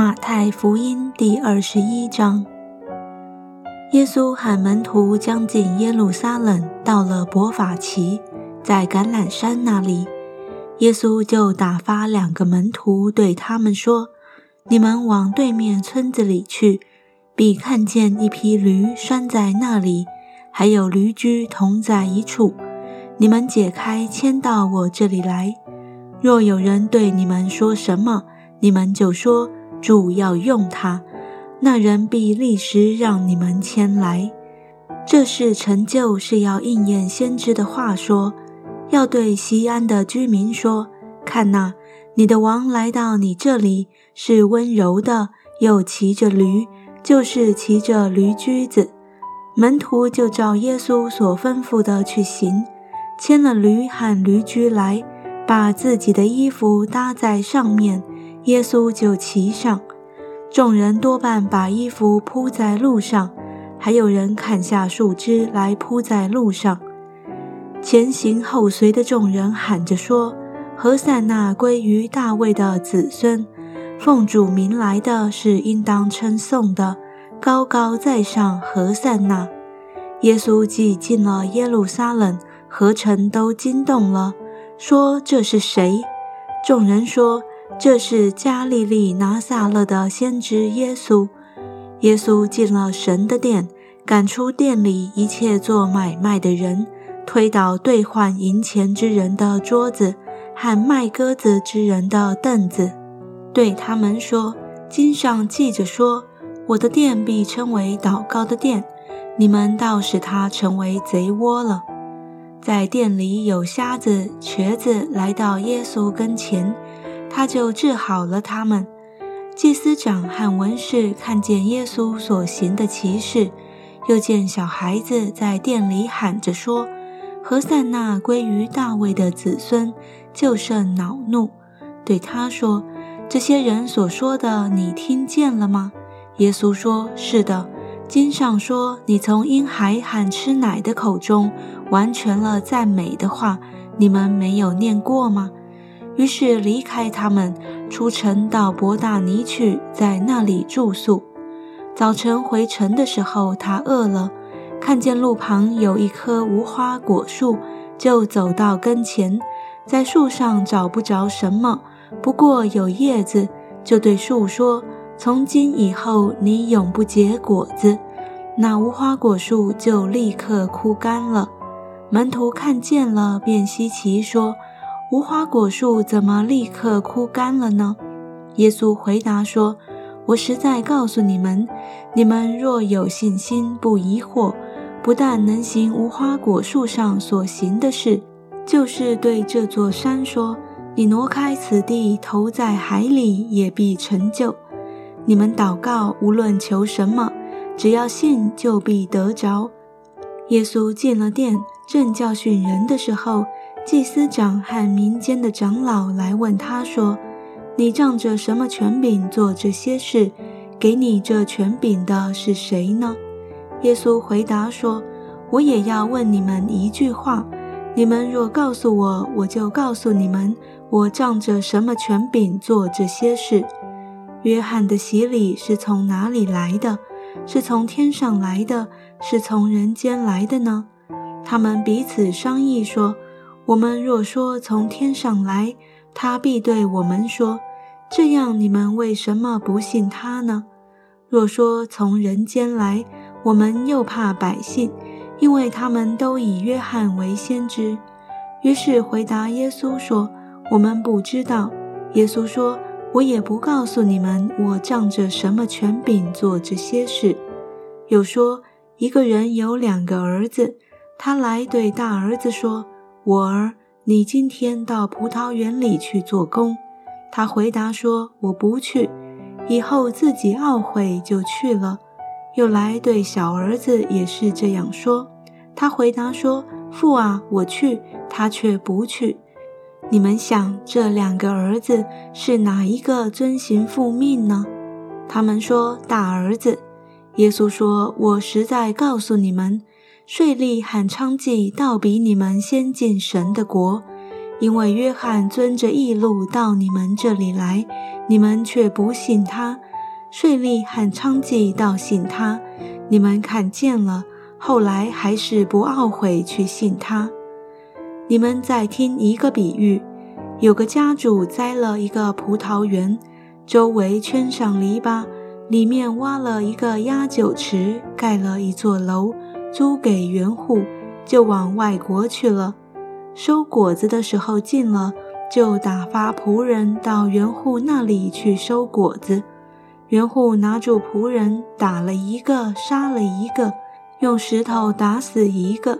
马太福音第二十一章，耶稣喊门徒将近耶路撒冷，到了伯法奇，在橄榄山那里，耶稣就打发两个门徒对他们说：“你们往对面村子里去，必看见一匹驴拴在那里，还有驴驹同在一处。你们解开，牵到我这里来。若有人对你们说什么，你们就说。”主要用它，那人必立时让你们牵来。这是成就，是要应验先知的话说，要对西安的居民说：看哪，你的王来到你这里，是温柔的，又骑着驴，就是骑着驴驹子。门徒就照耶稣所吩咐的去行，牵了驴和驴驹来，把自己的衣服搭在上面。耶稣就骑上，众人多半把衣服铺在路上，还有人砍下树枝来铺在路上。前行后随的众人喊着说：“何塞那归于大卫的子孙，奉主名来的是应当称颂的，高高在上何塞那。”耶稣既进了耶路撒冷，何城都惊动了，说：“这是谁？”众人说。这是加利利拿撒勒的先知耶稣。耶稣进了神的殿，赶出店里一切做买卖的人，推倒兑换银钱之人的桌子和卖鸽子之人的凳子，对他们说：“经上记着说，我的殿必称为祷告的殿，你们倒使它成为贼窝了。”在店里有瞎子、瘸子来到耶稣跟前。他就治好了他们。祭司长和文士看见耶稣所行的奇事，又见小孩子在店里喊着说：“何塞那归于大卫的子孙”，就甚恼怒，对他说：“这些人所说的，你听见了吗？”耶稣说：“是的。经上说，你从婴孩喊吃奶的口中完全了赞美的话，你们没有念过吗？”于是离开他们，出城到伯大尼去，在那里住宿。早晨回城的时候，他饿了，看见路旁有一棵无花果树，就走到跟前，在树上找不着什么，不过有叶子，就对树说：“从今以后，你永不结果子。”那无花果树就立刻枯干了。门徒看见了，便稀奇说。无花果树怎么立刻枯干了呢？耶稣回答说：“我实在告诉你们，你们若有信心，不疑惑，不但能行无花果树上所行的事，就是对这座山说：‘你挪开此地，投在海里，也必成就。’你们祷告，无论求什么，只要信，就必得着。”耶稣进了殿，正教训人的时候。祭司长和民间的长老来问他说：“你仗着什么权柄做这些事？给你这权柄的是谁呢？”耶稣回答说：“我也要问你们一句话，你们若告诉我，我就告诉你们，我仗着什么权柄做这些事。约翰的洗礼是从哪里来的？是从天上来的，是从人间来的呢？”他们彼此商议说。我们若说从天上来，他必对我们说：“这样你们为什么不信他呢？”若说从人间来，我们又怕百姓，因为他们都以约翰为先知。于是回答耶稣说：“我们不知道。”耶稣说：“我也不告诉你们，我仗着什么权柄做这些事。”又说：“一个人有两个儿子，他来对大儿子说。”我儿，你今天到葡萄园里去做工。他回答说：“我不去。”以后自己懊悔就去了。又来对小儿子也是这样说。他回答说：“父啊，我去。”他却不去。你们想，这两个儿子是哪一个遵行父命呢？他们说：“大儿子。”耶稣说：“我实在告诉你们。”税吏和娼妓倒比你们先进神的国，因为约翰遵着义路到你们这里来，你们却不信他；税吏和娼妓倒信他，你们看见了，后来还是不懊悔去信他。你们再听一个比喻：有个家主栽了一个葡萄园，周围圈上篱笆，里面挖了一个压酒池，盖了一座楼，租给园户，就往外国去了。收果子的时候近了，就打发仆人到园户那里去收果子。园户拿住仆人，打了一个，杀了一个，用石头打死一个。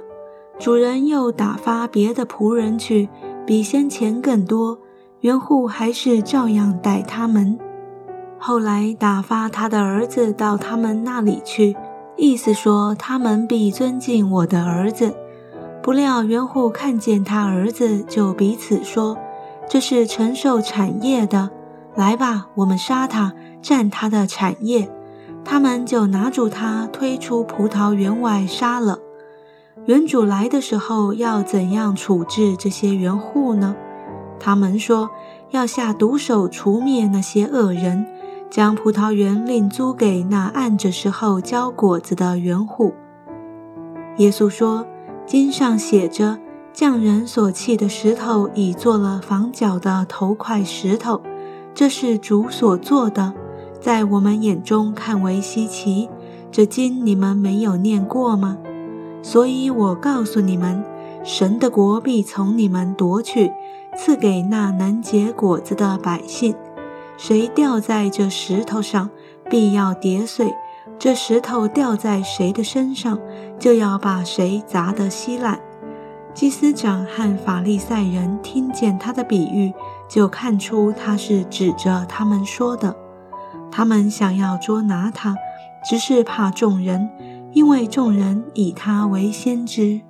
主人又打发别的仆人去，比先前更多。园户还是照样待他们。后来打发他的儿子到他们那里去，意思说他们必尊敬我的儿子。不料园户看见他儿子，就彼此说：“这是承受产业的，来吧，我们杀他，占他的产业。”他们就拿住他，推出葡萄园外杀了。园主来的时候，要怎样处置这些园户呢？他们说要下毒手除灭那些恶人，将葡萄园另租给那按着时候交果子的园户。耶稣说：“经上写着，匠人所弃的石头，已做了房角的头块石头。这是主所做的，在我们眼中看为稀奇。这经你们没有念过吗？”所以我告诉你们，神的国必从你们夺去，赐给那能结果子的百姓。谁掉在这石头上，必要跌碎；这石头掉在谁的身上，就要把谁砸得稀烂。祭司长和法利赛人听见他的比喻，就看出他是指着他们说的。他们想要捉拿他，只是怕众人。因为众人以他为先知。